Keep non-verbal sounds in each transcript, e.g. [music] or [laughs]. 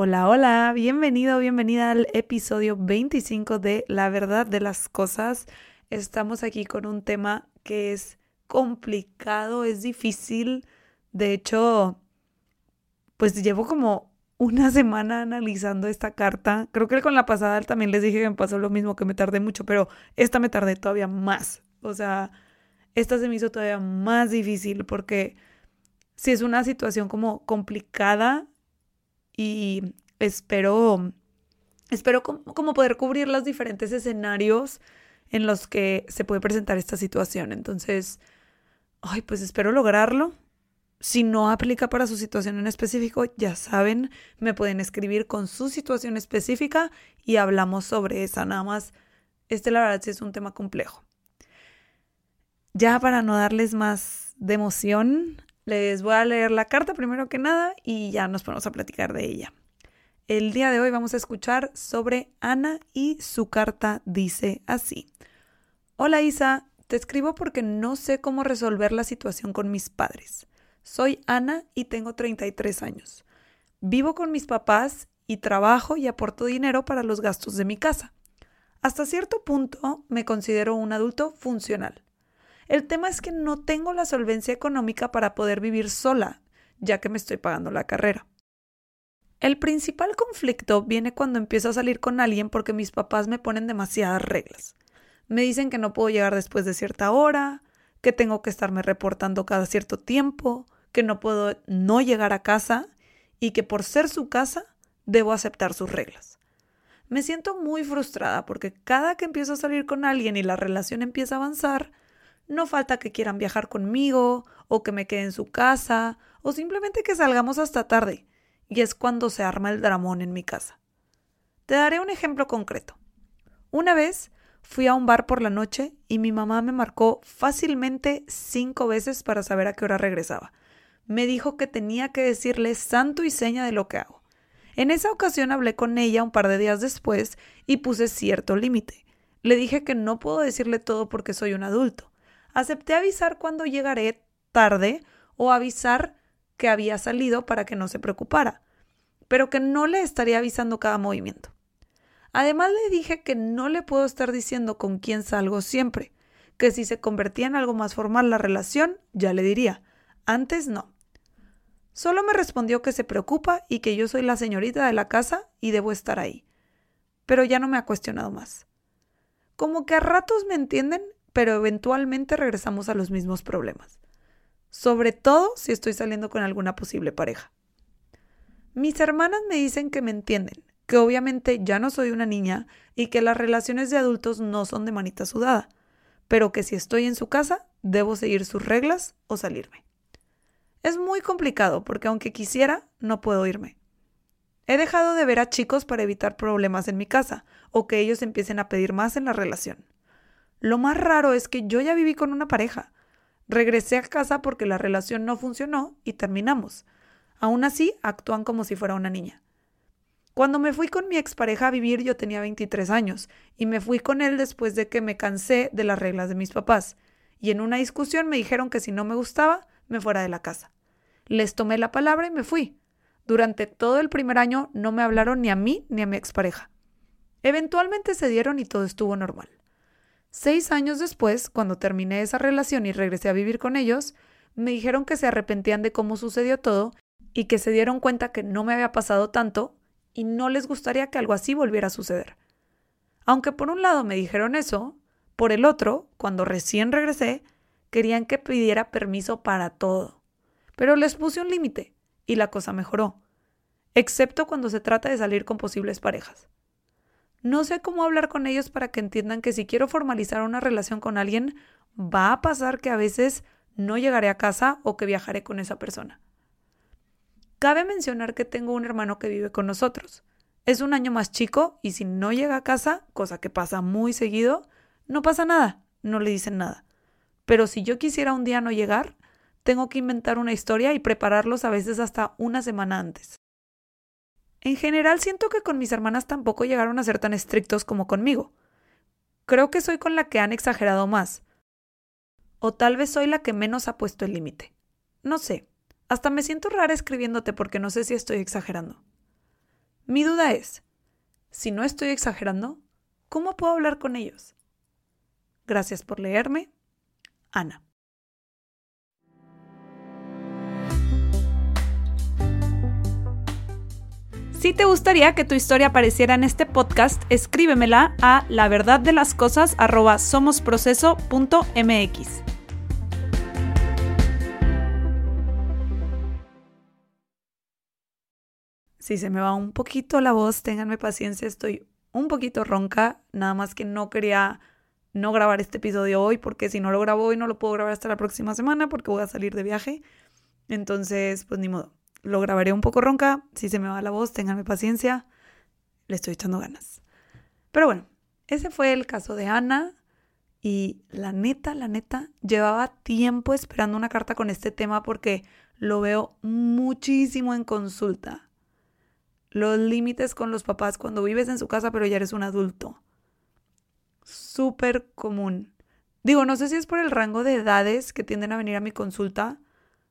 Hola, hola, bienvenido, bienvenida al episodio 25 de La verdad de las cosas. Estamos aquí con un tema que es complicado, es difícil. De hecho, pues llevo como una semana analizando esta carta. Creo que con la pasada también les dije que me pasó lo mismo, que me tardé mucho, pero esta me tardé todavía más. O sea, esta se me hizo todavía más difícil porque si es una situación como complicada, y espero, espero como poder cubrir los diferentes escenarios en los que se puede presentar esta situación. Entonces, ay, pues espero lograrlo. Si no aplica para su situación en específico, ya saben, me pueden escribir con su situación específica y hablamos sobre esa. Nada más, este la verdad sí es un tema complejo. Ya para no darles más de emoción, les voy a leer la carta primero que nada y ya nos ponemos a platicar de ella. El día de hoy vamos a escuchar sobre Ana y su carta dice así. Hola Isa, te escribo porque no sé cómo resolver la situación con mis padres. Soy Ana y tengo 33 años. Vivo con mis papás y trabajo y aporto dinero para los gastos de mi casa. Hasta cierto punto me considero un adulto funcional. El tema es que no tengo la solvencia económica para poder vivir sola, ya que me estoy pagando la carrera. El principal conflicto viene cuando empiezo a salir con alguien porque mis papás me ponen demasiadas reglas. Me dicen que no puedo llegar después de cierta hora, que tengo que estarme reportando cada cierto tiempo, que no puedo no llegar a casa y que por ser su casa debo aceptar sus reglas. Me siento muy frustrada porque cada que empiezo a salir con alguien y la relación empieza a avanzar, no falta que quieran viajar conmigo, o que me quede en su casa, o simplemente que salgamos hasta tarde, y es cuando se arma el dramón en mi casa. Te daré un ejemplo concreto. Una vez fui a un bar por la noche y mi mamá me marcó fácilmente cinco veces para saber a qué hora regresaba. Me dijo que tenía que decirle santo y seña de lo que hago. En esa ocasión hablé con ella un par de días después y puse cierto límite. Le dije que no puedo decirle todo porque soy un adulto, acepté avisar cuando llegaré tarde o avisar que había salido para que no se preocupara, pero que no le estaría avisando cada movimiento. Además le dije que no le puedo estar diciendo con quién salgo siempre, que si se convertía en algo más formal la relación, ya le diría. Antes no. Solo me respondió que se preocupa y que yo soy la señorita de la casa y debo estar ahí. Pero ya no me ha cuestionado más. Como que a ratos me entienden pero eventualmente regresamos a los mismos problemas. Sobre todo si estoy saliendo con alguna posible pareja. Mis hermanas me dicen que me entienden, que obviamente ya no soy una niña y que las relaciones de adultos no son de manita sudada, pero que si estoy en su casa, debo seguir sus reglas o salirme. Es muy complicado porque aunque quisiera, no puedo irme. He dejado de ver a chicos para evitar problemas en mi casa o que ellos empiecen a pedir más en la relación. Lo más raro es que yo ya viví con una pareja. Regresé a casa porque la relación no funcionó y terminamos. Aún así, actúan como si fuera una niña. Cuando me fui con mi expareja a vivir yo tenía 23 años y me fui con él después de que me cansé de las reglas de mis papás y en una discusión me dijeron que si no me gustaba me fuera de la casa. Les tomé la palabra y me fui. Durante todo el primer año no me hablaron ni a mí ni a mi expareja. Eventualmente se dieron y todo estuvo normal. Seis años después, cuando terminé esa relación y regresé a vivir con ellos, me dijeron que se arrepentían de cómo sucedió todo y que se dieron cuenta que no me había pasado tanto y no les gustaría que algo así volviera a suceder. Aunque por un lado me dijeron eso, Por el otro, cuando recién regresé, querían que pidiera permiso para todo. Pero les puse un límite y la cosa mejoró, excepto cuando se trata de salir con posibles parejas. No sé cómo hablar con ellos para que entiendan que si quiero formalizar una relación con alguien, va a pasar que a veces no llegaré a casa o que viajaré con esa persona. Cabe mencionar que tengo un hermano que vive con nosotros. Es un año más chico y si no llega a casa, cosa que pasa muy seguido, no pasa nada, no le dicen nada. Pero si yo quisiera un día no llegar, tengo que inventar una historia y prepararlos a veces hasta una semana antes. En general siento que con mis hermanas tampoco llegaron a ser tan estrictos como conmigo. Creo que soy con la que han exagerado más. O tal vez soy la que menos ha puesto el límite. No sé. Hasta me siento rara escribiéndote porque no sé si estoy exagerando. Mi duda es, si no estoy exagerando, ¿cómo puedo hablar con ellos? Gracias por leerme. Ana. Si te gustaría que tu historia apareciera en este podcast, escríbemela a la. Si se me va un poquito la voz, ténganme paciencia, estoy un poquito ronca, nada más que no quería no grabar este episodio hoy porque si no lo grabo hoy no lo puedo grabar hasta la próxima semana porque voy a salir de viaje. Entonces, pues ni modo lo grabaré un poco ronca. Si se me va la voz, ténganme paciencia. Le estoy echando ganas. Pero bueno, ese fue el caso de Ana. Y la neta, la neta, llevaba tiempo esperando una carta con este tema porque lo veo muchísimo en consulta. Los límites con los papás cuando vives en su casa pero ya eres un adulto. Súper común. Digo, no sé si es por el rango de edades que tienden a venir a mi consulta,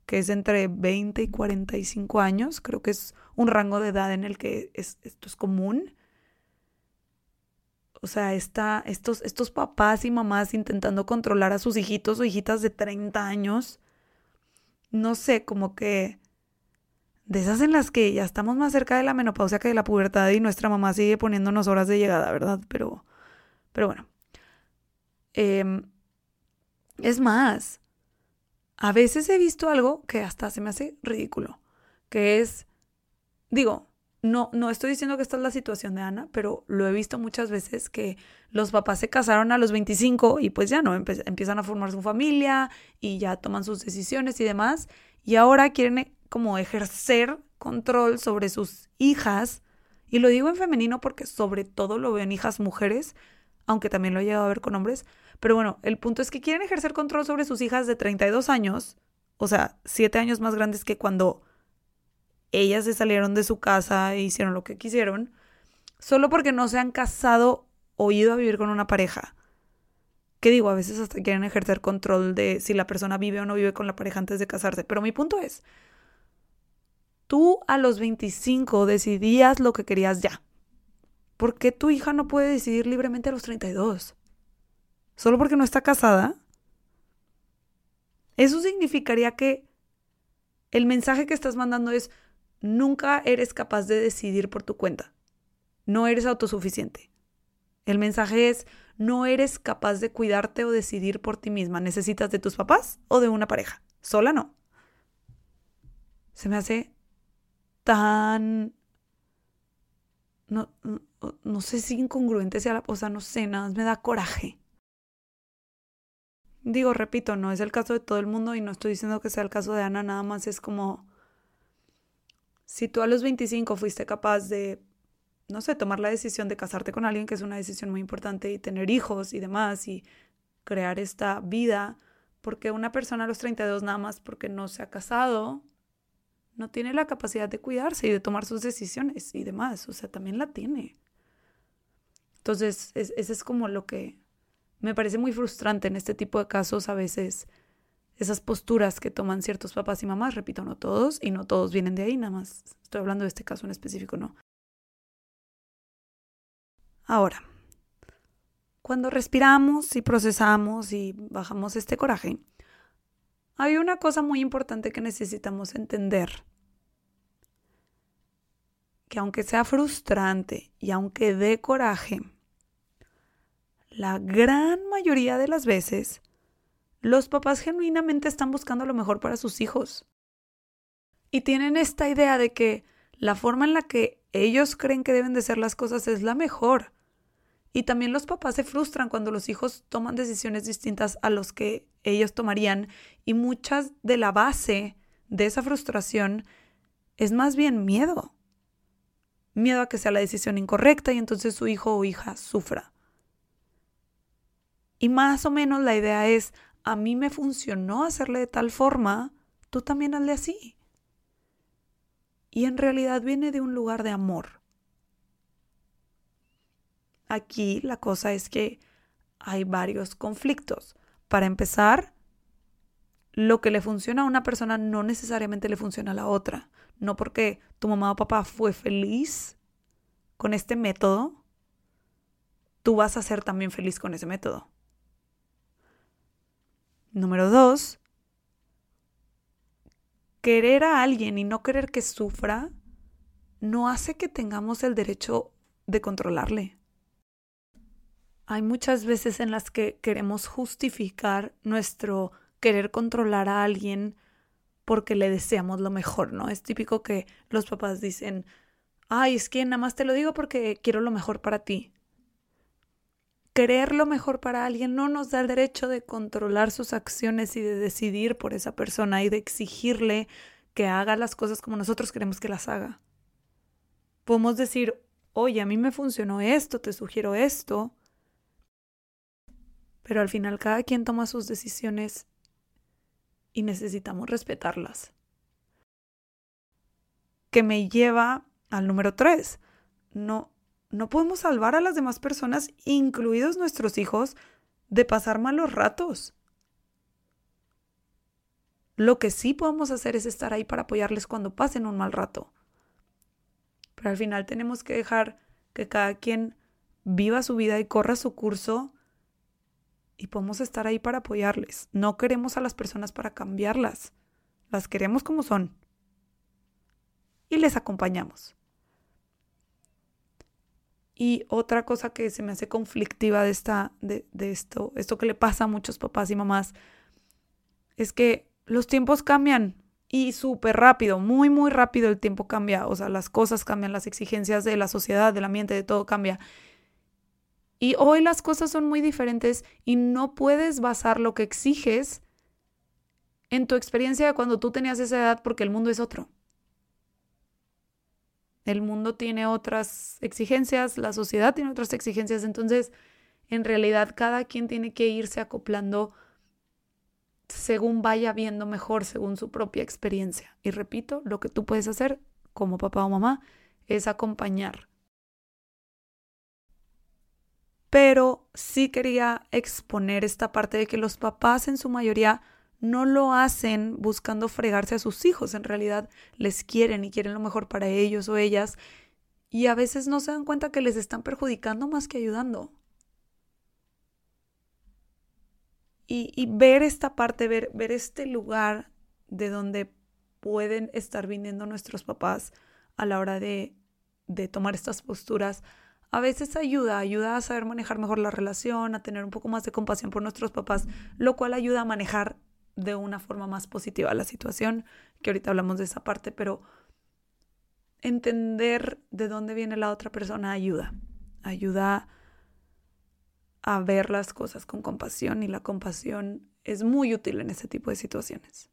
que es entre 20 y 45 años. Creo que es un rango de edad en el que esto es común. O sea, está, estos, estos papás y mamás intentando controlar a sus hijitos o hijitas de 30 años. No sé, como que de esas en las que ya estamos más cerca de la menopausia que de la pubertad y nuestra mamá sigue poniéndonos horas de llegada, ¿verdad? Pero, pero bueno. Em, es más, a veces he visto algo que hasta se me hace ridículo, que es, digo, no, no estoy diciendo que esta es la situación de Ana, pero lo he visto muchas veces que los papás se casaron a los 25 y pues ya no, empiezan a formar su familia y ya toman sus decisiones y demás, y ahora quieren como ejercer control sobre sus hijas, y lo digo en femenino porque sobre todo lo veo en hijas mujeres, aunque también lo he llegado a ver con hombres, pero bueno, el punto es que quieren ejercer control sobre sus hijas de 32 años, o sea, 7 años más grandes que cuando ellas se salieron de su casa e hicieron lo que quisieron, solo porque no se han casado o ido a vivir con una pareja. Que digo, a veces hasta quieren ejercer control de si la persona vive o no vive con la pareja antes de casarse. Pero mi punto es, tú a los 25 decidías lo que querías ya. ¿Por qué tu hija no puede decidir libremente a los 32? Solo porque no está casada, eso significaría que el mensaje que estás mandando es nunca eres capaz de decidir por tu cuenta. No eres autosuficiente. El mensaje es no eres capaz de cuidarte o decidir por ti misma. Necesitas de tus papás o de una pareja. Sola no. Se me hace tan... No, no, sé si incongruente sea la cosa, no sé, nada más me da coraje. Digo, repito, no es el caso de todo el mundo y no estoy diciendo que sea el caso de Ana, nada más es como, si tú a los 25 fuiste capaz de, no sé, tomar la decisión de casarte con alguien, que es una decisión muy importante, y tener hijos y demás, y crear esta vida, porque una persona a los 32 nada más porque no se ha casado, no tiene la capacidad de cuidarse y de tomar sus decisiones y demás, o sea, también la tiene. Entonces, ese es como lo que me parece muy frustrante en este tipo de casos a veces esas posturas que toman ciertos papás y mamás, repito, no todos, y no todos vienen de ahí, nada más estoy hablando de este caso en específico, no. Ahora, cuando respiramos y procesamos y bajamos este coraje, hay una cosa muy importante que necesitamos entender. Que aunque sea frustrante y aunque dé coraje, la gran mayoría de las veces, los papás genuinamente están buscando lo mejor para sus hijos. Y tienen esta idea de que la forma en la que ellos creen que deben de ser las cosas es la mejor. Y también los papás se frustran cuando los hijos toman decisiones distintas a los que ellos tomarían y muchas de la base de esa frustración es más bien miedo. Miedo a que sea la decisión incorrecta y entonces su hijo o hija sufra. Y más o menos la idea es, a mí me funcionó hacerle de tal forma, tú también hazle así. Y en realidad viene de un lugar de amor. Aquí la cosa es que hay varios conflictos. Para empezar, lo que le funciona a una persona no necesariamente le funciona a la otra. No porque tu mamá o papá fue feliz con este método, tú vas a ser también feliz con ese método. Número dos, querer a alguien y no querer que sufra no hace que tengamos el derecho de controlarle. Hay muchas veces en las que queremos justificar nuestro querer controlar a alguien porque le deseamos lo mejor, ¿no? Es típico que los papás dicen, ay, es que nada más te lo digo porque quiero lo mejor para ti. Querer lo mejor para alguien no nos da el derecho de controlar sus acciones y de decidir por esa persona y de exigirle que haga las cosas como nosotros queremos que las haga. Podemos decir, oye, a mí me funcionó esto, te sugiero esto, pero al final cada quien toma sus decisiones y necesitamos respetarlas. Que me lleva al número tres. No, no podemos salvar a las demás personas, incluidos nuestros hijos, de pasar malos ratos. Lo que sí podemos hacer es estar ahí para apoyarles cuando pasen un mal rato. Pero al final tenemos que dejar que cada quien viva su vida y corra su curso y podemos estar ahí para apoyarles. No queremos a las personas para cambiarlas, las queremos como son y les acompañamos. Y otra cosa que se me hace conflictiva de, esta, de, de esto, esto que le pasa a muchos papás y mamás, es que los tiempos cambian y súper rápido, muy, muy rápido el tiempo cambia. O sea, las cosas cambian, las exigencias de la sociedad, del ambiente, de todo cambia. Y hoy las cosas son muy diferentes y no puedes basar lo que exiges en tu experiencia de cuando tú tenías esa edad porque el mundo es otro. El mundo tiene otras exigencias, la sociedad tiene otras exigencias, entonces en realidad cada quien tiene que irse acoplando según vaya viendo mejor, según su propia experiencia. Y repito, lo que tú puedes hacer como papá o mamá es acompañar pero sí quería exponer esta parte de que los papás en su mayoría no lo hacen buscando fregarse a sus hijos, en realidad les quieren y quieren lo mejor para ellos o ellas y a veces no se dan cuenta que les están perjudicando más que ayudando. Y, ver esta parte, ver, ver este lugar de donde pueden estar viniendo nuestros papás a la hora de, de tomar estas posturas, a veces ayuda, ayuda a saber manejar mejor la relación, a tener un poco más de compasión por nuestros papás, lo cual ayuda a manejar de una forma más positiva la situación, que ahorita hablamos de esa parte, pero entender de dónde viene la otra persona ayuda, ayuda a ver las cosas con compasión y la compasión es muy útil en ese tipo de situaciones.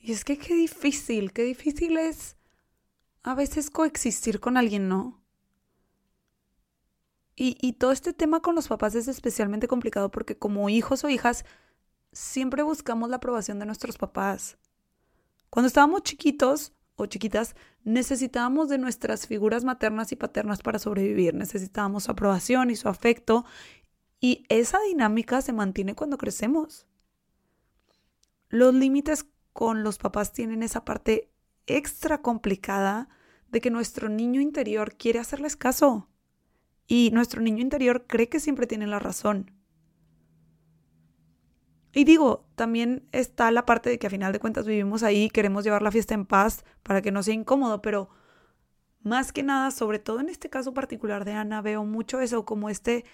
Y es que qué difícil, qué difícil es a veces coexistir con alguien no. Y, todo este tema con los papás es especialmente complicado porque como hijos o hijas siempre buscamos la aprobación de nuestros papás. Cuando estábamos chiquitos o chiquitas, necesitábamos de nuestras figuras maternas y paternas para sobrevivir. Necesitábamos su aprobación y su afecto. Y esa dinámica se mantiene cuando crecemos. Los límites con los papás tienen esa parte extra complicada de que nuestro niño interior quiere hacerles caso y nuestro niño interior cree que siempre tiene la razón. Y digo, también está la parte de que a final de cuentas vivimos ahí, queremos llevar la fiesta en paz para que no sea incómodo, pero más que nada, sobre todo en este caso particular de Ana, veo mucho eso como este,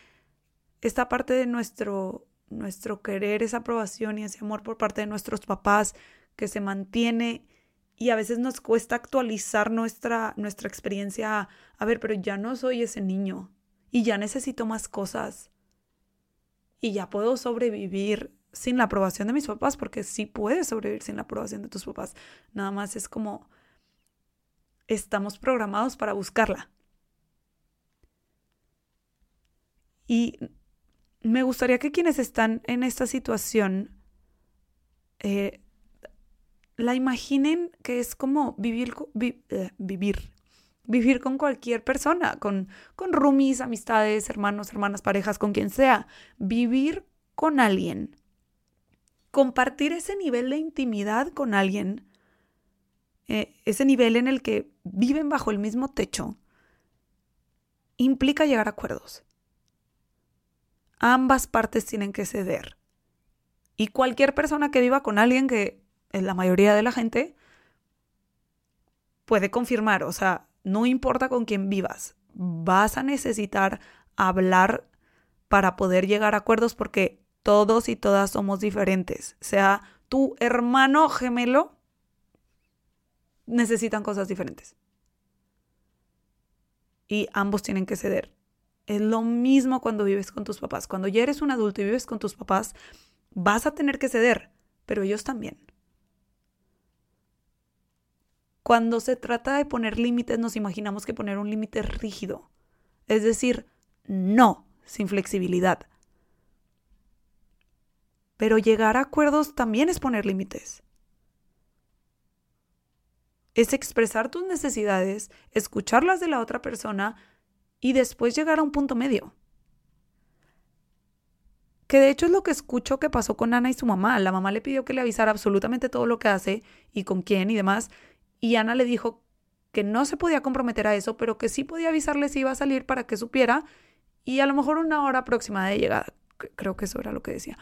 esta parte de nuestro, nuestro querer, esa aprobación y ese amor por parte de nuestros papás que se mantiene y a veces nos cuesta actualizar nuestra, nuestra experiencia a, ver, pero ya no soy ese niño y ya necesito más cosas y ya puedo sobrevivir sin la aprobación de mis papás, porque sí puedes sobrevivir sin la aprobación de tus papás. Nada más es como estamos programados para buscarla. Y me gustaría que quienes están en esta situación eh, la imaginen que es como vivir, eh, vivir, vivir con cualquier persona, con, con roomies, amistades, hermanos, hermanas, parejas, con quien sea. Vivir con alguien. Compartir ese nivel de intimidad con alguien. Eh, ese nivel en el que viven bajo el mismo techo. Implica llegar a acuerdos. Ambas partes tienen que ceder. Y cualquier persona que viva con alguien que la mayoría de la gente puede confirmar, o sea, no importa con quién vivas, vas a necesitar hablar para poder llegar a acuerdos porque todos y todas somos diferentes. Sea tu hermano gemelo, necesitan cosas diferentes. Y ambos tienen que ceder. Es lo mismo cuando vives con tus papás. Cuando ya eres un adulto y vives con tus papás, vas a tener que ceder, pero ellos también. Cuando se trata de poner límites, nos imaginamos que poner un límite rígido, es decir, no, sin flexibilidad. Pero llegar a acuerdos también es poner límites. Es expresar tus necesidades, escucharlas de la otra persona y después llegar a un punto medio. Que de hecho es lo que escucho que pasó con Ana y su mamá. La mamá le pidió que le avisara absolutamente todo lo que hace y con quién y demás. Y Ana le dijo que no se podía comprometer a eso, pero que sí podía avisarle si iba a salir para que supiera y a lo mejor una hora próxima de llegada. Creo que eso era lo que decía.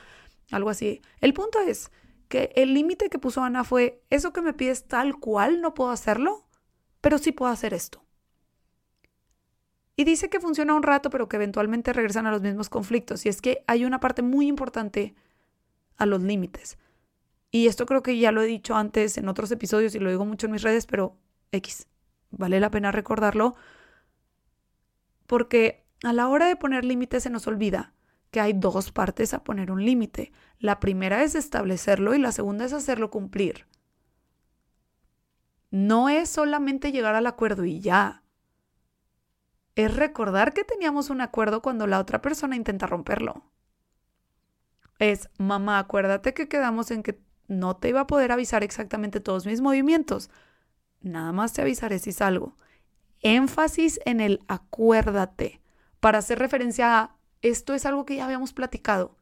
Algo así. El punto es que el límite que puso Ana fue, eso que me pides tal cual no puedo hacerlo, pero sí puedo hacer esto. Y dice que funciona un rato, pero que eventualmente regresan a los mismos conflictos. Y es que hay una parte muy importante a los límites. Y esto creo que ya lo he dicho antes en otros episodios y lo digo mucho en mis redes, pero X, vale la pena recordarlo, porque a la hora de poner límites se nos olvida que hay dos partes a poner un límite. La primera es establecerlo y la segunda es hacerlo cumplir. No es solamente llegar al acuerdo y ya. Es recordar que teníamos un acuerdo cuando la otra persona intenta romperlo. Es, mamá, acuérdate que quedamos en que no te iba a poder avisar exactamente todos mis movimientos. Nada más te avisaré si salgo. Énfasis en el acuérdate para hacer referencia a esto es algo que ya habíamos platicado.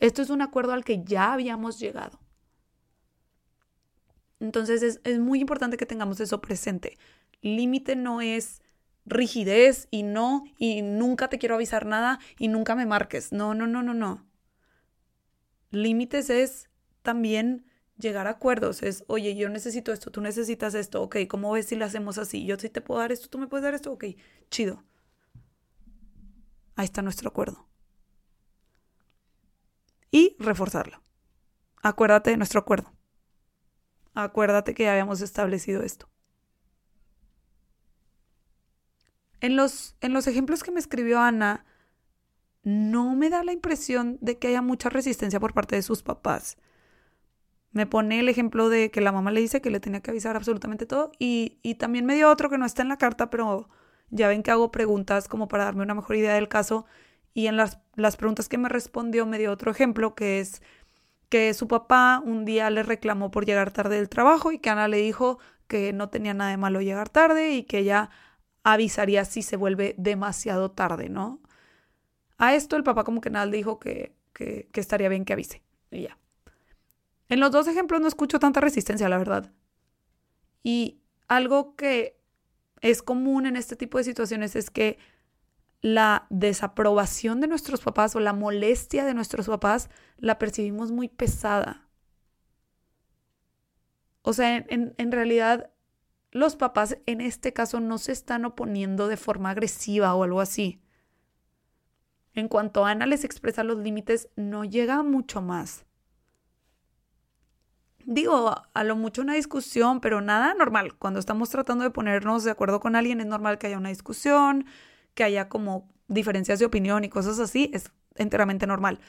Esto es un acuerdo al que ya habíamos llegado. Entonces es, es muy importante que tengamos eso presente. Límite no es rigidez y no, y nunca te quiero avisar nada y nunca me marques. No, no, no, no, no. Límites es también llegar a acuerdos. Es, oye, yo necesito esto, tú necesitas esto, ok, ¿cómo ves si lo hacemos así? Yo sí te puedo dar esto, tú me puedes dar esto, ok, chido. Ahí está nuestro acuerdo. Y reforzarlo. Acuérdate de nuestro acuerdo. Acuérdate que ya habíamos establecido esto. En los, en los ejemplos que me escribió Ana, no me da la impresión de que haya mucha resistencia por parte de sus papás me pone el ejemplo de que la mamá le dice que le tenía que avisar absolutamente todo y, también me dio otro que no está en la carta, pero ya ven que hago preguntas como para darme una mejor idea del caso y en las, las preguntas que me respondió me dio otro ejemplo que es que su papá un día le reclamó por llegar tarde del trabajo y que Ana le dijo que no tenía nada de malo llegar tarde y que ella avisaría si se vuelve demasiado tarde, ¿no? A esto el papá como que nada le dijo que, que, que estaría bien que avise y ya. En los dos ejemplos no escucho tanta resistencia, la verdad. Y algo que es común en este tipo de situaciones es que la desaprobación de nuestros papás o la molestia de nuestros papás la percibimos muy pesada. O sea, en, realidad los papás en este caso no se están oponiendo de forma agresiva o algo así. En cuanto Ana les expresa los límites, no llega mucho más. Digo, a lo mucho una discusión, pero nada normal. Cuando estamos tratando de ponernos de acuerdo con alguien, es normal que haya una discusión, que haya como diferencias de opinión y cosas así, es enteramente normal.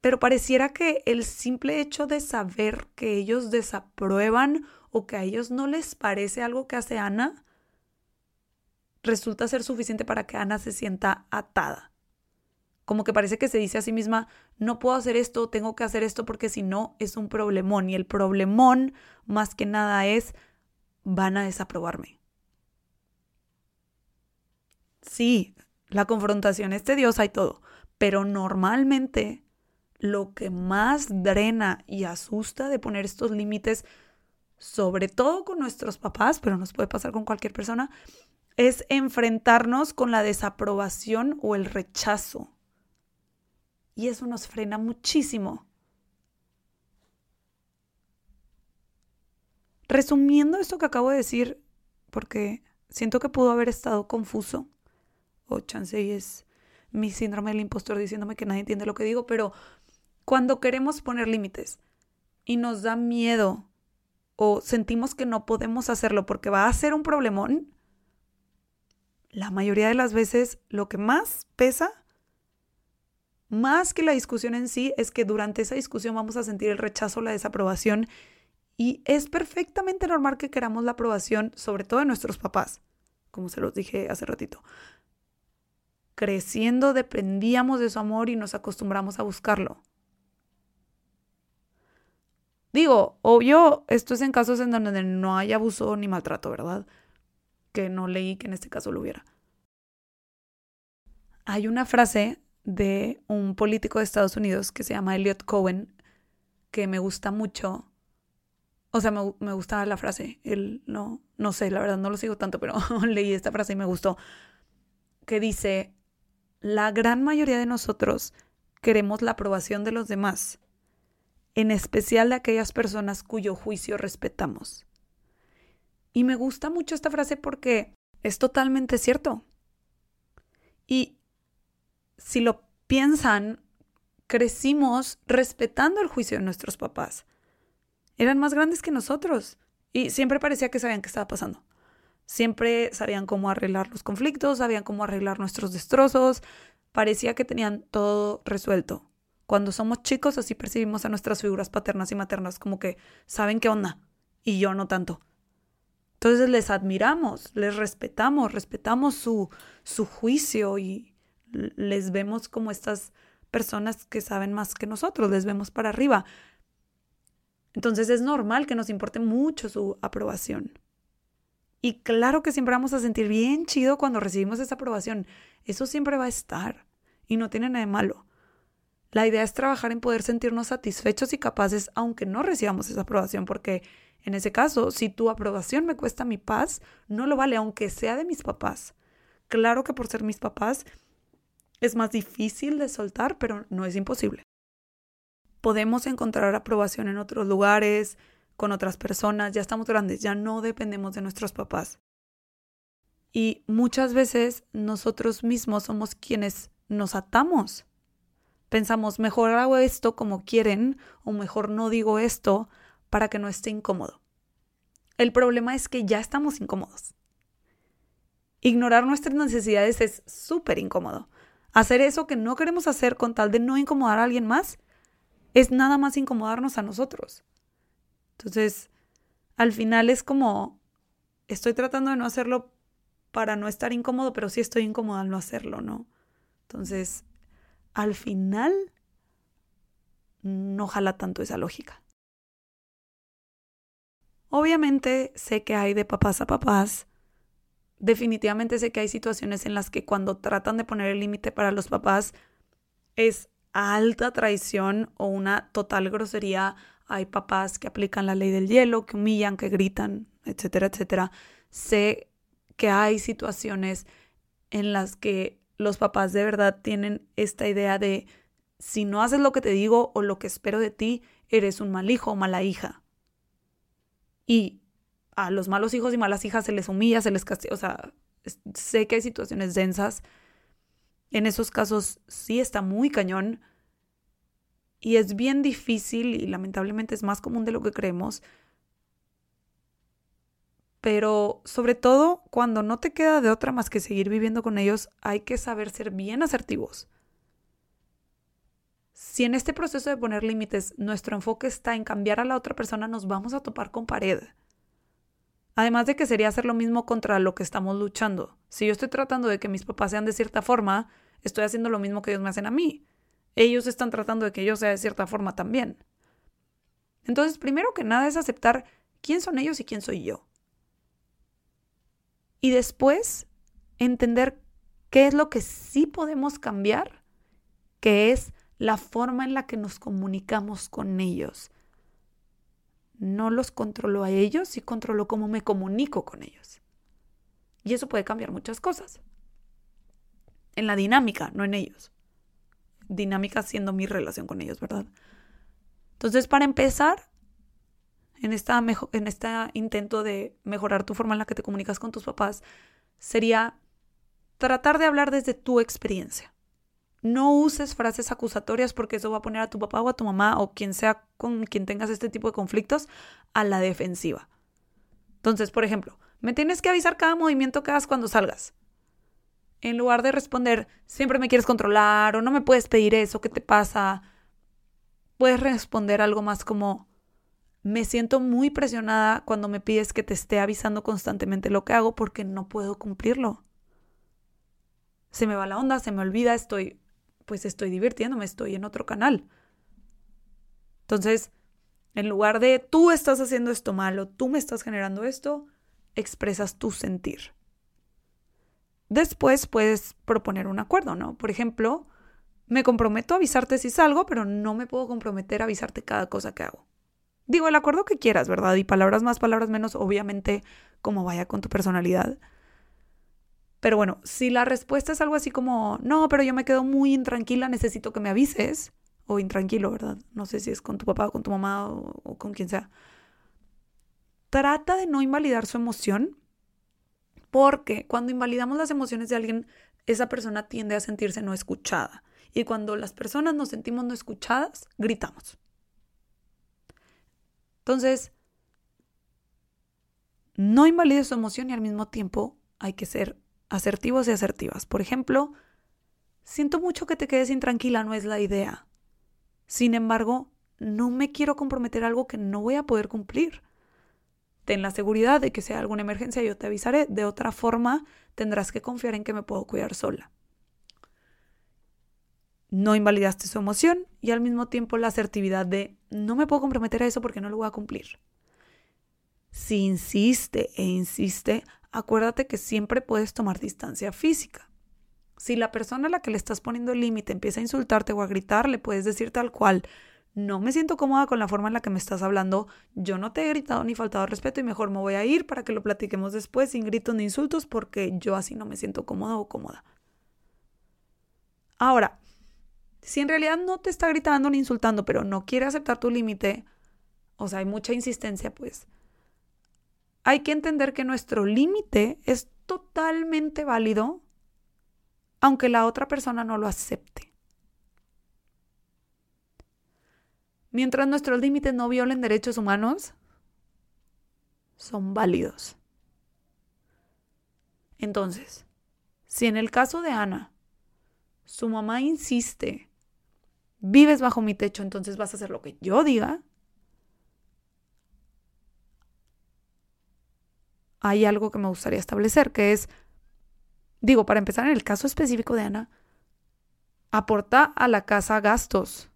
Pero pareciera que el simple hecho de saber que ellos desaprueban o que a ellos no les parece algo que hace Ana, resulta ser suficiente para que Ana se sienta atada. Como que parece que se dice a sí misma, no puedo hacer esto, tengo que hacer esto porque si no es un problemón. Y el problemón más que nada es, van a desaprobarme. Sí, la confrontación es tediosa y todo, pero normalmente lo que más drena y asusta de poner estos límites, sobre todo con nuestros papás, pero nos puede pasar con cualquier persona, es enfrentarnos con la desaprobación o el rechazo. Y eso nos frena muchísimo. Resumiendo esto que acabo de decir, porque siento que pudo haber estado confuso, o chance y es mi síndrome del impostor diciéndome que nadie entiende lo que digo, pero cuando queremos poner límites y nos da miedo o sentimos que no podemos hacerlo porque va a ser un problemón, la mayoría de las veces lo que más pesa, más que la discusión en sí, es que durante esa discusión vamos a sentir el rechazo, la desaprobación y es perfectamente normal que queramos la aprobación, sobre todo de nuestros papás, como se los dije hace ratito. Creciendo dependíamos de su amor y nos acostumbramos a buscarlo. Digo, obvio, esto es en casos en donde no hay abuso ni maltrato, ¿verdad? que no leí que en este caso lo hubiera. Hay una frase de un político de Estados Unidos que se llama Elliot Cohen que me gusta mucho. O sea, me, me gusta la frase. Él no, no sé, la verdad no lo sigo tanto, pero [laughs] leí esta frase y me gustó. Que dice, la gran mayoría de nosotros queremos la aprobación de los demás, en especial de aquellas personas cuyo juicio respetamos. Y me gusta mucho esta frase porque es totalmente cierto. Y si lo piensan, crecimos respetando el juicio de nuestros papás. Eran más grandes que nosotros y siempre parecía que sabían qué estaba pasando. Siempre sabían cómo arreglar los conflictos, sabían cómo arreglar nuestros destrozos, parecía que tenían todo resuelto. Cuando somos chicos así percibimos a nuestras figuras paternas y maternas como que saben qué onda y yo no tanto. Entonces les admiramos, les respetamos, respetamos su, su juicio y les vemos como estas personas que saben más que nosotros, les vemos para arriba. Entonces es normal que nos importe mucho su aprobación. Y claro que siempre vamos a sentir bien chido cuando recibimos esa aprobación. Eso siempre va a estar y no tiene nada de malo. La idea es trabajar en poder sentirnos satisfechos y capaces aunque no recibamos esa aprobación, porque en ese caso, si tu aprobación me cuesta mi paz, no lo vale, aunque sea de mis papás. Claro que por ser mis papás es más difícil de soltar, pero no es imposible. Podemos encontrar aprobación en otros lugares, con otras personas, ya estamos grandes, ya no dependemos de nuestros papás. Y muchas veces nosotros mismos somos quienes nos atamos. Pensamos, mejor hago esto como quieren o mejor no digo esto para que no esté incómodo. El problema es que ya estamos incómodos. Ignorar nuestras necesidades es súper incómodo. Hacer eso que no queremos hacer con tal de no incomodar a alguien más es nada más incomodarnos a nosotros. Entonces, al final es como, estoy tratando de no hacerlo para no estar incómodo, pero sí estoy incómodo al no hacerlo, ¿no? Entonces, al final, no jala tanto esa lógica. Obviamente sé que hay de papás a papás. Definitivamente sé que hay situaciones en las que cuando tratan de poner el límite para los papás es alta traición o una total grosería. Hay papás que aplican la ley del hielo, que humillan, que gritan, etcétera, etcétera. Sé que hay situaciones en las que los papás de verdad tienen esta idea de si no haces lo que te digo o lo que espero de ti, eres un mal hijo o mala hija. Y a los malos hijos y malas hijas se les humilla, se les castiga, o sea, sé que hay situaciones densas. En esos casos sí está muy cañón y es bien difícil y lamentablemente es más común de lo que creemos. Pero sobre todo cuando no te queda de otra más que seguir viviendo con ellos, hay que saber ser bien asertivos. Si en este proceso de poner límites nuestro enfoque está en cambiar a la otra persona, nos vamos a topar con pared. Además de que sería hacer lo mismo contra lo que estamos luchando. Si yo estoy tratando de que mis papás sean de cierta forma, estoy haciendo lo mismo que ellos me hacen a mí ellos están tratando de que yo sea de cierta forma también. Entonces, primero que nada es aceptar quién son ellos y quién soy yo. Y después, entender qué es lo que sí podemos cambiar, que es la forma en la que nos comunicamos con ellos. No los controlo a ellos, y controlo cómo me comunico con ellos. Y eso puede cambiar muchas cosas. En la dinámica, no en ellos dinámica siendo mi relación con ellos, ¿verdad? Entonces, para empezar, en esta en este intento de mejorar tu forma en la que te comunicas con tus papás, sería tratar de hablar desde tu experiencia. No uses frases acusatorias porque eso va a poner a tu papá o a tu mamá o quien sea con quien tengas este tipo de conflictos a la defensiva. Entonces, por ejemplo, me tienes que avisar cada movimiento que hagas cuando salgas en lugar de responder, siempre me quieres controlar o no me puedes pedir eso, ¿qué te pasa? Puedes responder algo más como, me siento muy presionada cuando me pides que te esté avisando constantemente lo que hago porque no puedo cumplirlo. Se me va la onda, se me olvida, estoy, pues estoy divirtiéndome, estoy en otro canal. Entonces, en lugar de tú estás haciendo esto malo, tú me estás generando esto, expresas tu sentir. Después puedes proponer un acuerdo, ¿no? Por ejemplo, me comprometo a avisarte si salgo, pero no me puedo comprometer a avisarte cada cosa que hago. Digo, el acuerdo que quieras, ¿verdad? Y palabras más, palabras menos, obviamente, como vaya con tu personalidad. Pero bueno, si la respuesta es algo así como, no, pero yo me quedo muy intranquila, necesito que me avises, o intranquilo, ¿verdad? No sé si es con tu papá o con tu mamá o, o con quien sea. Trata de no invalidar su emoción porque cuando invalidamos las emociones de alguien, esa persona tiende a sentirse no escuchada. Y cuando las personas nos sentimos no escuchadas, gritamos. Entonces, no invalides su emoción y al mismo tiempo hay que ser asertivos y asertivas. Por ejemplo, siento mucho que te quedes intranquila, no es la idea. Sin embargo, no me quiero comprometer a algo que no voy a poder cumplir ten la seguridad de que hay alguna emergencia yo te avisaré. De otra forma, tendrás que confiar en que me puedo cuidar sola. No invalidaste su emoción y al mismo tiempo la asertividad de no me puedo comprometer a eso porque no lo voy a cumplir. Si insiste e insiste, acuérdate que siempre puedes tomar distancia física. Si la persona a la que le estás poniendo el límite empieza a insultarte o a gritar, le puedes decir tal cual, no me siento cómoda con la forma en la que me estás hablando, yo no te he gritado ni faltado respeto y mejor me voy a ir para que lo platiquemos después sin gritos ni insultos porque yo así no me siento cómoda o cómoda. Ahora, si en realidad no te está gritando ni insultando, pero no quiere aceptar tu límite, o sea, hay mucha insistencia, pues hay que entender que nuestro límite es totalmente válido aunque la otra persona no lo acepte. Mientras nuestros límites no violen derechos humanos, son válidos. Entonces, si en el caso de Ana, su mamá insiste, vives bajo mi techo, entonces vas a hacer lo que yo diga, hay algo que me gustaría establecer, que es, digo, para empezar, en el caso específico de Ana, aporta a la casa gastos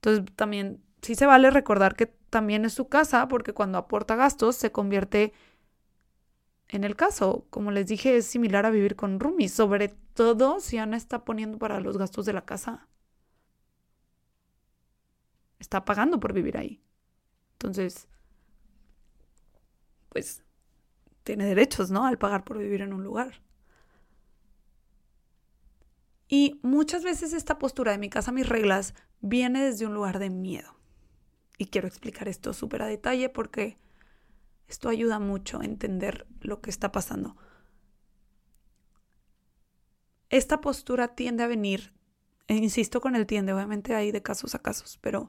entonces también sí se vale recordar que también es su casa porque cuando aporta gastos se convierte en el caso. Como les dije, es similar a vivir con roomies, sobre todo si Ana está poniendo para los gastos de la casa. Está pagando por vivir ahí. Entonces, pues tiene derechos, ¿no? Al pagar por vivir en un lugar. Y muchas veces esta postura de mi casa, mis reglas, viene desde un lugar de miedo. Y quiero explicar esto súper a detalle porque Esto ayuda mucho a entender lo que está pasando. Esta postura tiende a venir, e insisto con el tiende, obviamente hay de casos a casos, pero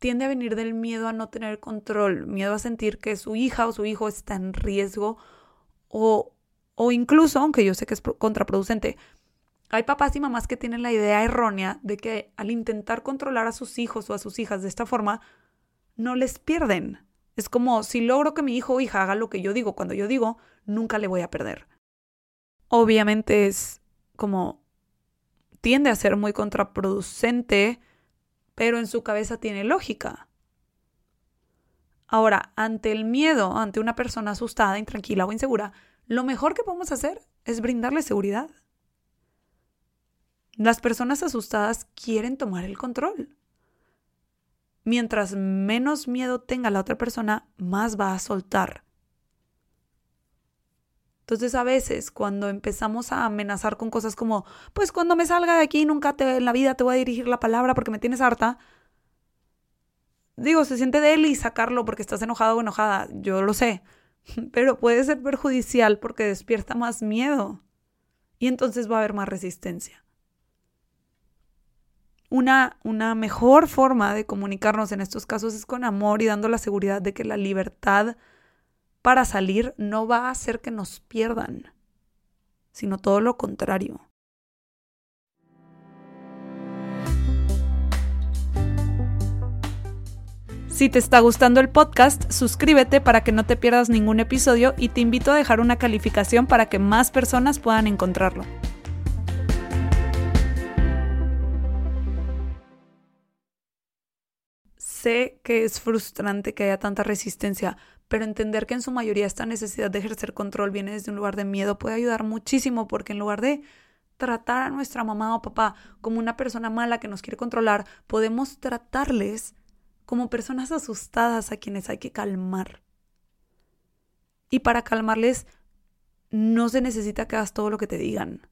tiende a venir del miedo a no tener control, miedo a sentir que su hija o su hijo está en riesgo o, o incluso, aunque yo sé que es contraproducente, hay papás y mamás que tienen la idea errónea de que al intentar controlar a sus hijos o a sus hijas de esta forma, no les pierden. Es como si logro que mi hijo o hija haga lo que yo digo cuando yo digo, nunca le voy a perder. Obviamente es como tiende a ser muy contraproducente, pero en su cabeza tiene lógica. Ahora, ante el miedo, ante una persona asustada, intranquila o insegura, lo mejor que podemos hacer es brindarle seguridad. Las personas asustadas quieren tomar el control mientras menos miedo tenga la otra persona, más va a soltar. Entonces a veces cuando empezamos a amenazar con cosas como, pues cuando me salga de aquí nunca en la vida te voy a dirigir la palabra porque me tienes harta, digo, se siente de él y sacarlo porque estás enojado o enojada, yo lo sé, [laughs] pero puede ser perjudicial porque despierta más miedo y entonces va a haber más resistencia. Una, una mejor forma de comunicarnos en estos casos es con amor y dando la seguridad de que la libertad para salir no va a hacer que nos pierdan, sino todo lo contrario. Si te está gustando el podcast, suscríbete para que no te pierdas ningún episodio y te invito a dejar una calificación para que más personas puedan encontrarlo. Sé que es frustrante que haya tanta resistencia, pero entender que en su mayoría esta necesidad de ejercer control viene desde un lugar de miedo puede ayudar muchísimo porque en lugar de tratar a nuestra mamá o papá como una persona mala que nos quiere controlar, podemos tratarles como personas asustadas a quienes hay que calmar. Y para calmarles no se necesita que hagas todo lo que te digan.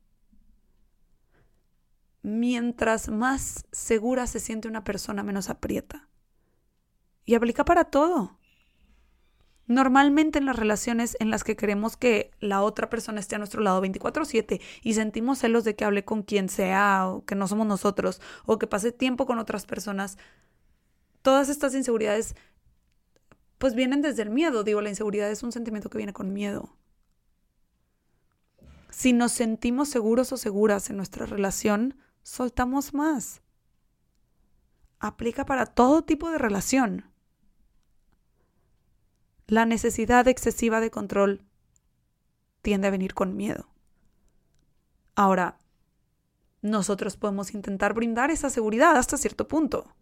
Mientras más segura se siente una persona, menos aprieta. Y aplica para todo. Normalmente en las relaciones en las que queremos que la otra persona esté a nuestro lado 24/7 y sentimos celos de que hable con quien sea o que no somos nosotros o que pase tiempo con otras personas, todas estas inseguridades pues vienen desde el miedo. Digo, la inseguridad es un sentimiento que viene con miedo. Si nos sentimos seguros o seguras en nuestra relación, soltamos más. Aplica para todo tipo de relación. La necesidad excesiva de control tiende a venir con miedo. Ahora, nosotros podemos intentar brindar esa seguridad hasta cierto punto.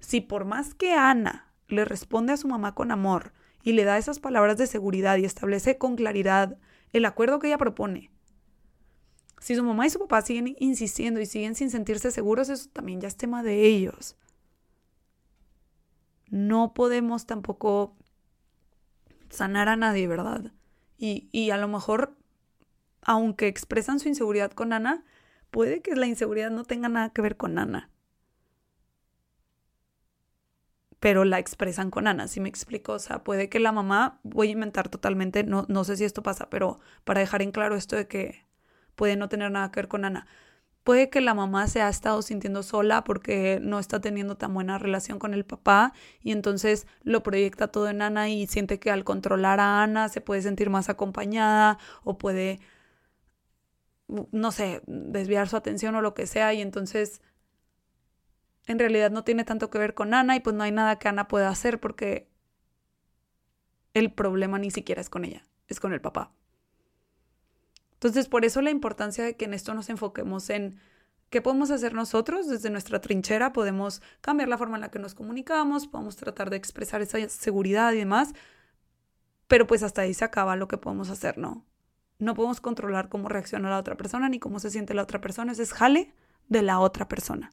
Si por más que Ana le responde a su mamá con amor y le da esas palabras de seguridad y establece con claridad el acuerdo que ella propone, si su mamá y su papá siguen insistiendo y siguen sin sentirse seguros, eso también ya es tema de ellos. No podemos tampoco sanar a nadie, ¿verdad? Y, y a lo mejor, aunque expresan su inseguridad con Ana, puede que la inseguridad no tenga nada que ver con Ana. Pero la expresan con Ana, si me explico. O sea, puede que la mamá, voy a inventar totalmente, no, no sé si esto pasa, pero para dejar en claro esto de que puede no tener nada que ver con Ana Puede que la mamá se ha estado sintiendo sola porque no está teniendo tan buena relación con el papá y entonces lo proyecta todo en Ana y siente que al controlar a Ana se puede sentir más acompañada o puede, no sé, desviar su atención o lo que sea y entonces en realidad no tiene tanto que ver con Ana y pues no hay nada que Ana pueda hacer porque el problema ni siquiera es con ella, es con el papá. Entonces, por eso la importancia de que en esto nos enfoquemos en qué podemos hacer nosotros desde nuestra trinchera, podemos cambiar la forma en la que nos comunicamos, podemos tratar de expresar esa seguridad y demás, pero pues hasta ahí se acaba lo que podemos hacer, ¿no? No podemos controlar cómo reacciona la otra persona ni cómo se siente la otra persona, ese es jale de la otra persona.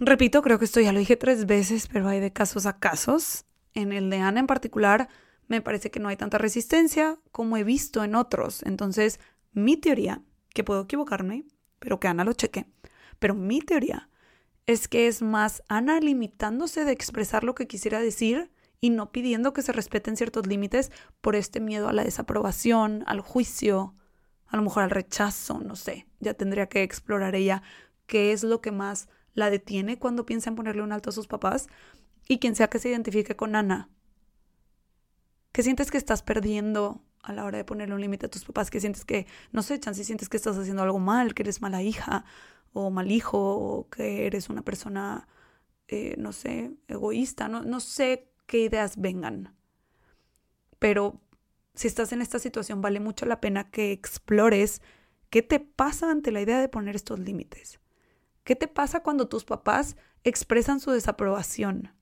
Repito, creo que esto ya lo dije tres veces, pero hay de casos a casos. En el de Ana en particular, me parece que no hay tanta resistencia como he visto en otros. Entonces, mi teoría, que puedo equivocarme, pero que Ana lo cheque, pero mi teoría es que es más Ana limitándose de expresar lo que quisiera decir y no pidiendo que se respeten ciertos límites por este miedo a la desaprobación, al juicio, a lo mejor al rechazo, no sé. Ya tendría que explorar ella qué es lo que más la detiene cuando piensa en ponerle un alto a sus papás y quien sea que se identifique con Ana. ¿Qué sientes que estás perdiendo a la hora de ponerle un límite a tus papás? ¿Qué sientes que, no sé, si sientes que estás haciendo algo mal, que eres mala hija o mal hijo o que eres una persona, eh, no sé, egoísta? No, no sé qué ideas vengan. Pero si estás en esta situación, vale mucho la pena que explores qué te pasa ante la idea de poner estos límites. ¿Qué te pasa cuando tus papás expresan su desaprobación?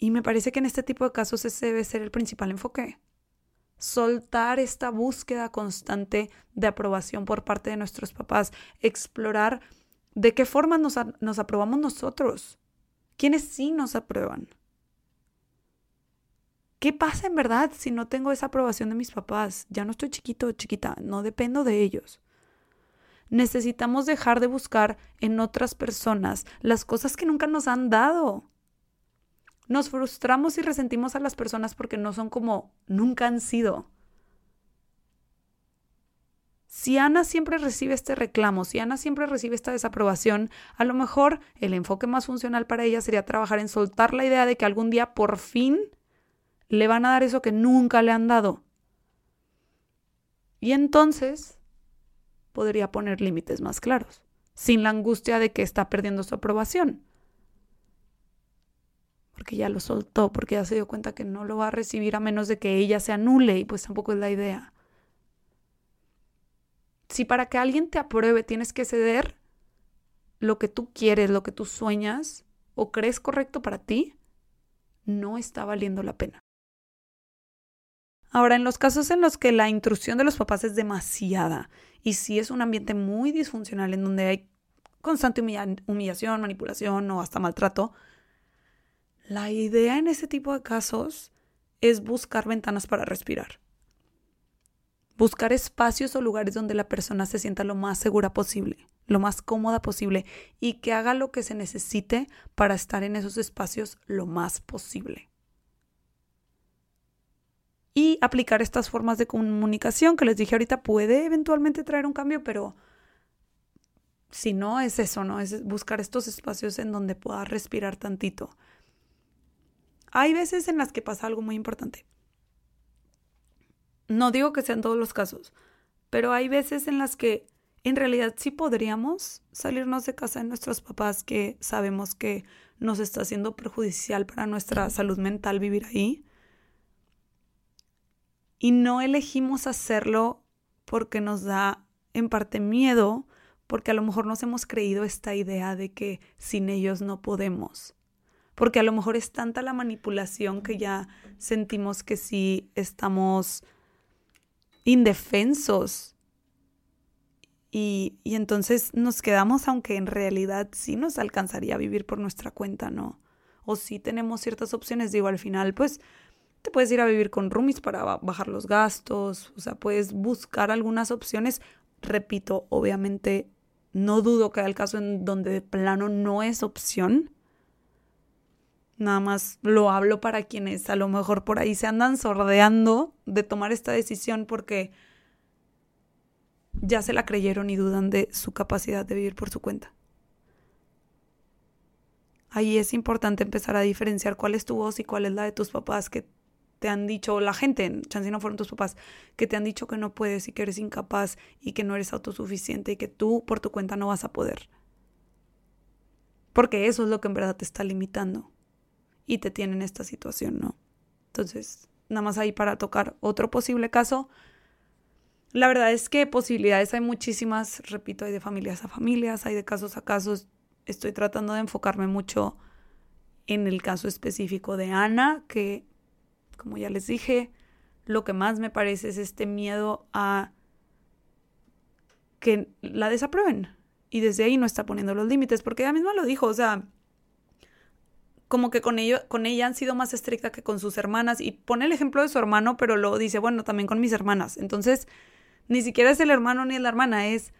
Y me parece que en este tipo de casos ese debe ser el principal enfoque. Soltar esta búsqueda constante de aprobación por parte de nuestros papás, explorar de qué forma nos, nos aprobamos nosotros, quiénes sí nos aprueban. ¿Qué pasa en verdad si no tengo esa aprobación de mis papás? Ya no estoy chiquito o chiquita, no dependo de ellos. Necesitamos dejar de buscar en otras personas las cosas que nunca nos han dado. Nos frustramos y resentimos a las personas porque no son como nunca han sido. Si Ana siempre recibe este reclamo, si Ana siempre recibe esta desaprobación, a lo mejor el enfoque más funcional para ella sería trabajar en soltar la idea de que algún día por fin le van a dar eso que nunca le han dado. Y entonces podría poner límites más claros, sin la angustia de que está perdiendo su aprobación porque ya lo soltó, porque ya se dio cuenta que no lo va a recibir a menos de que ella se anule y pues tampoco es la idea. Si para que alguien te apruebe tienes que ceder lo que tú quieres, lo que tú sueñas o crees correcto para ti, no está valiendo la pena. Ahora, en los casos en los que la intrusión de los papás es demasiada y si es un ambiente muy disfuncional en donde hay constante humillación, manipulación o hasta maltrato, la idea en ese tipo de casos es buscar ventanas para respirar. Buscar espacios o lugares donde la persona se sienta lo más segura posible, lo más cómoda posible y que haga lo que se necesite para estar en esos espacios lo más posible. Y aplicar estas formas de comunicación que les dije ahorita puede eventualmente traer un cambio, pero si no es eso, ¿no? Es buscar estos espacios en donde pueda respirar tantito hay veces en las que pasa algo muy importante. No digo que sean todos los casos, pero hay veces en las que en realidad sí podríamos salirnos de casa de nuestros papás que sabemos que nos está haciendo perjudicial para nuestra salud mental vivir ahí. Y no elegimos hacerlo porque nos da en parte miedo, porque a lo mejor nos hemos creído esta idea de que sin ellos no podemos porque a lo mejor es tanta la manipulación que ya sentimos que sí estamos indefensos. Y, y, entonces nos quedamos, aunque en realidad sí nos alcanzaría a vivir por nuestra cuenta, ¿no? O sí tenemos ciertas opciones, digo, al final, pues te puedes ir a vivir con roomies para bajar los gastos, o sea, puedes buscar algunas opciones. Repito, obviamente, no dudo que haya el caso en donde de plano no es opción, Nada más lo hablo para quienes a lo mejor por ahí se andan sordeando de tomar esta decisión porque ya se la creyeron y dudan de su capacidad de vivir por su cuenta. Ahí es importante empezar a diferenciar cuál es tu voz y cuál es la de tus papás que te han dicho, la gente, chance no fueron tus papás, que te han dicho que no puedes y que eres incapaz y que no eres autosuficiente y que tú por tu cuenta no vas a poder. Porque eso es lo que en verdad te está limitando y te tienen esta situación, ¿no? Entonces, nada más ahí para tocar otro posible caso. La verdad es que posibilidades hay muchísimas, repito, hay de familias a familias, hay de casos a casos. Estoy tratando de enfocarme mucho en el caso específico de Ana, que, como ya les dije, lo que más me parece es este miedo a que la desaprueben. Y desde ahí no está poniendo los límites, porque ella misma lo dijo, o sea, como que con, ello, con ella han sido más estricta que con sus hermanas y pone el ejemplo de su hermano, pero lo dice, bueno, también con mis hermanas. Entonces, ni siquiera es el hermano ni es la hermana, es,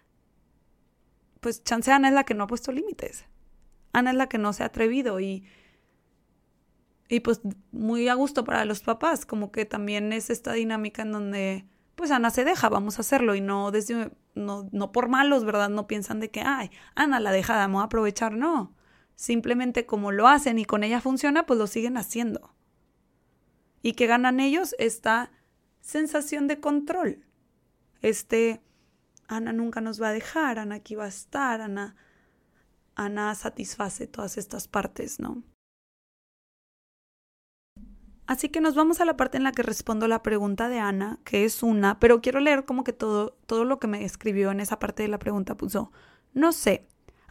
pues chance Ana es la que no ha puesto límites. Ana es la que no se ha atrevido y Y pues muy a gusto para los papás, como que también es esta dinámica en donde pues Ana se deja, vamos a hacerlo y no desde no, no por malos, ¿verdad? No piensan de que, ay, Ana la deja, vamos a aprovechar, no. Simplemente como lo hacen y con ella funciona, pues lo siguen haciendo. Y que ganan ellos esta sensación de control. Este, Ana nunca nos va a dejar, Ana aquí va a estar, Ana, Ana satisface todas estas partes, ¿no? Así que nos vamos a la parte en la que respondo la pregunta de Ana, que es una, pero quiero leer como que todo, todo lo que me escribió en esa parte de la pregunta puso, no sé,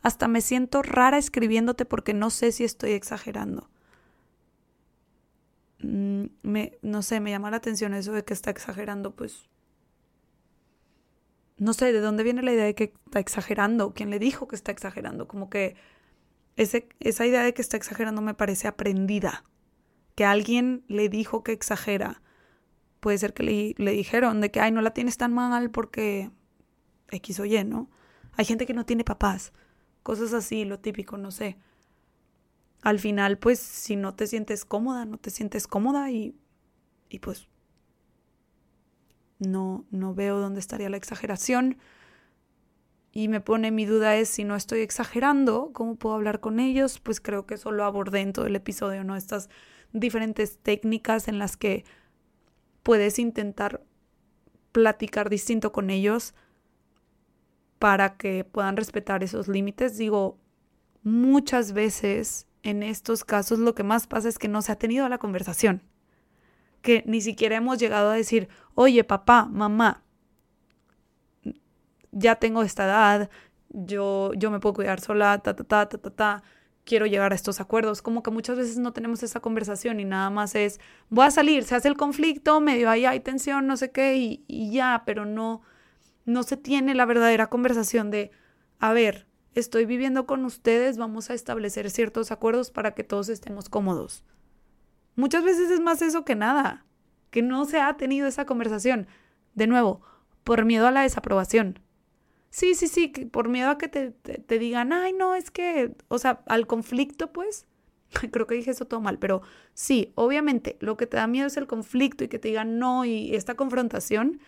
hasta me siento rara escribiéndote porque no sé si estoy exagerando. Mm, no sé, me llama la atención eso de que está exagerando, pues... No sé, ¿de dónde viene la idea de que está exagerando? ¿Quién le dijo que está exagerando? Como que ese, esa idea de que está exagerando me parece aprendida. Que alguien le dijo que exagera. Puede ser que le, le dijeron de que, ay, no la tienes tan mal porque X o Y, ¿no? Hay gente que no tiene papás cosas así, lo típico, no sé. Al final, pues, si no te sientes cómoda, no te sientes cómoda y, y pues no, no veo dónde estaría la exageración. Y me pone mi duda es si no estoy exagerando, ¿cómo puedo hablar con ellos? Pues creo que eso lo abordé en todo el episodio, ¿no? Estas diferentes técnicas en las que puedes intentar platicar distinto con ellos para que puedan respetar esos límites. Digo, muchas veces en estos casos lo que más pasa es que no se ha tenido la conversación, que ni siquiera hemos llegado a decir, oye papá, mamá, ya tengo esta edad, yo, yo me puedo cuidar sola, ta, ta, ta, ta, ta, ta, quiero llegar a estos acuerdos. Como que muchas veces no tenemos esa conversación y nada más es, voy a salir, se hace el conflicto, medio ahí hay tensión, no sé qué, y, y ya, pero no, no se tiene la verdadera conversación de, a ver, estoy viviendo con ustedes, vamos a establecer ciertos acuerdos para que todos estemos cómodos. Muchas veces es más eso que nada, que no se ha tenido esa conversación. De nuevo, por miedo a la desaprobación. Sí, sí, sí, por miedo a que te, te, digan, ay, no, es que, o sea, al conflicto, pues, [laughs] creo que dije eso todo mal, pero sí, obviamente, lo que te da miedo es el conflicto y que te digan no y esta confrontación,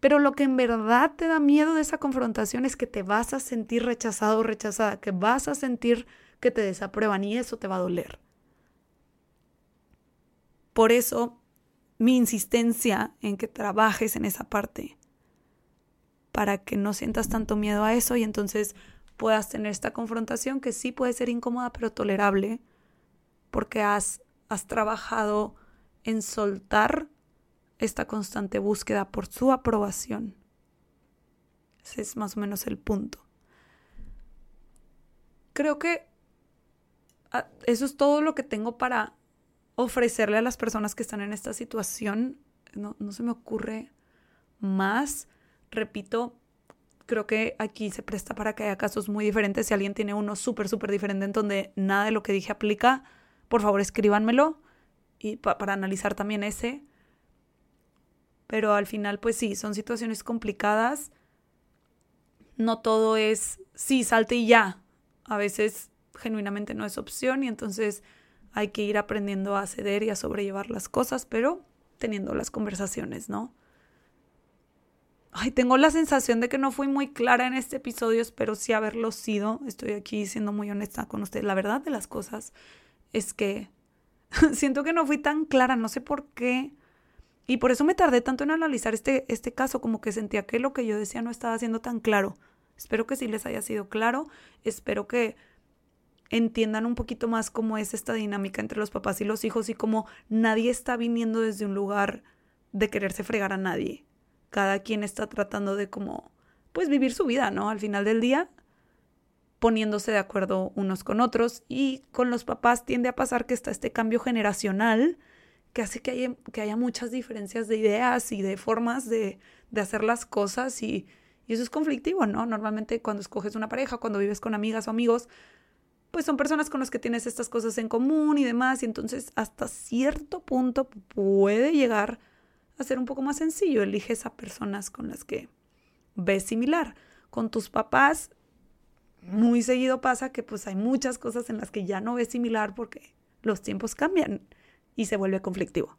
pero lo que en verdad te da miedo de esa confrontación es que te vas a sentir rechazado o rechazada, que vas a sentir que te desaprueban y eso te va a doler. Por eso mi insistencia en que trabajes en esa parte, para que no sientas tanto miedo a eso y entonces puedas tener esta confrontación que sí puede ser incómoda pero tolerable, porque has, has trabajado en soltar esta constante búsqueda por su aprobación. Ese es más o menos el punto. Creo que ah, eso es todo lo que tengo para ofrecerle a las personas que están en esta situación. No, no se me ocurre más. Repito, creo que aquí se presta para que haya casos muy diferentes. Si alguien tiene uno súper, súper diferente en donde nada de lo que dije aplica, por favor escríbanmelo y para analizar también ese pero al final pues sí, son situaciones complicadas. No todo es sí, salte y ya. A veces genuinamente no es opción y entonces hay que ir aprendiendo a ceder y a sobrellevar las cosas, pero teniendo las conversaciones, ¿no? Ay, tengo la sensación de que no fui muy clara en este episodio, espero sí haberlo sido. Estoy aquí siendo muy honesta con usted. La verdad de las cosas es que [laughs] siento que no fui tan clara, no sé por qué. Y por eso me tardé tanto en analizar este, este caso, como que sentía que lo que yo decía no estaba siendo tan claro. Espero que sí les haya sido claro. Espero que entiendan un poquito más cómo es esta dinámica entre los papás y los hijos y cómo nadie está viniendo desde un lugar de quererse fregar a nadie. Cada quien está tratando de como, pues vivir su vida, ¿no? Al final del día, poniéndose de acuerdo unos con otros y con los papás tiende a pasar que está este cambio generacional que hace que haya, muchas diferencias de ideas y de formas de, de hacer las cosas y, y eso es conflictivo, ¿no? Normalmente cuando escoges una pareja, cuando vives con amigas o amigos, pues son personas con las que tienes estas cosas en común y demás, y entonces hasta cierto punto puede llegar a ser un poco más sencillo. Eliges a personas con las que ves similar. Con tus papás, muy seguido pasa que pues hay muchas cosas en las que ya no ves similar porque los tiempos cambian y se vuelve conflictivo.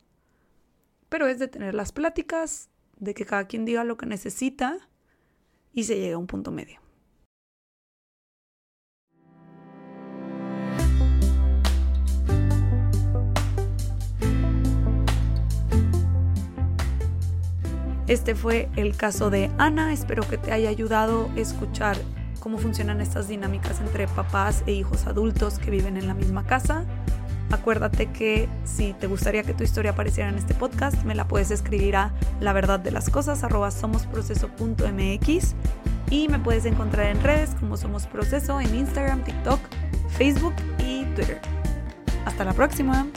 Pero es de tener las pláticas, de que cada quien diga lo que necesita y se llega a un punto medio. Este fue el caso de Ana. Espero que te haya ayudado a escuchar cómo funcionan estas dinámicas entre papás e hijos adultos que viven en la misma casa. Acuérdate que si te gustaría que tu historia apareciera en este podcast, me la puedes escribir a la verdad de las cosas somosproceso.mx y me puedes encontrar en redes como Somos Proceso en Instagram, TikTok, Facebook y Twitter. Hasta la próxima.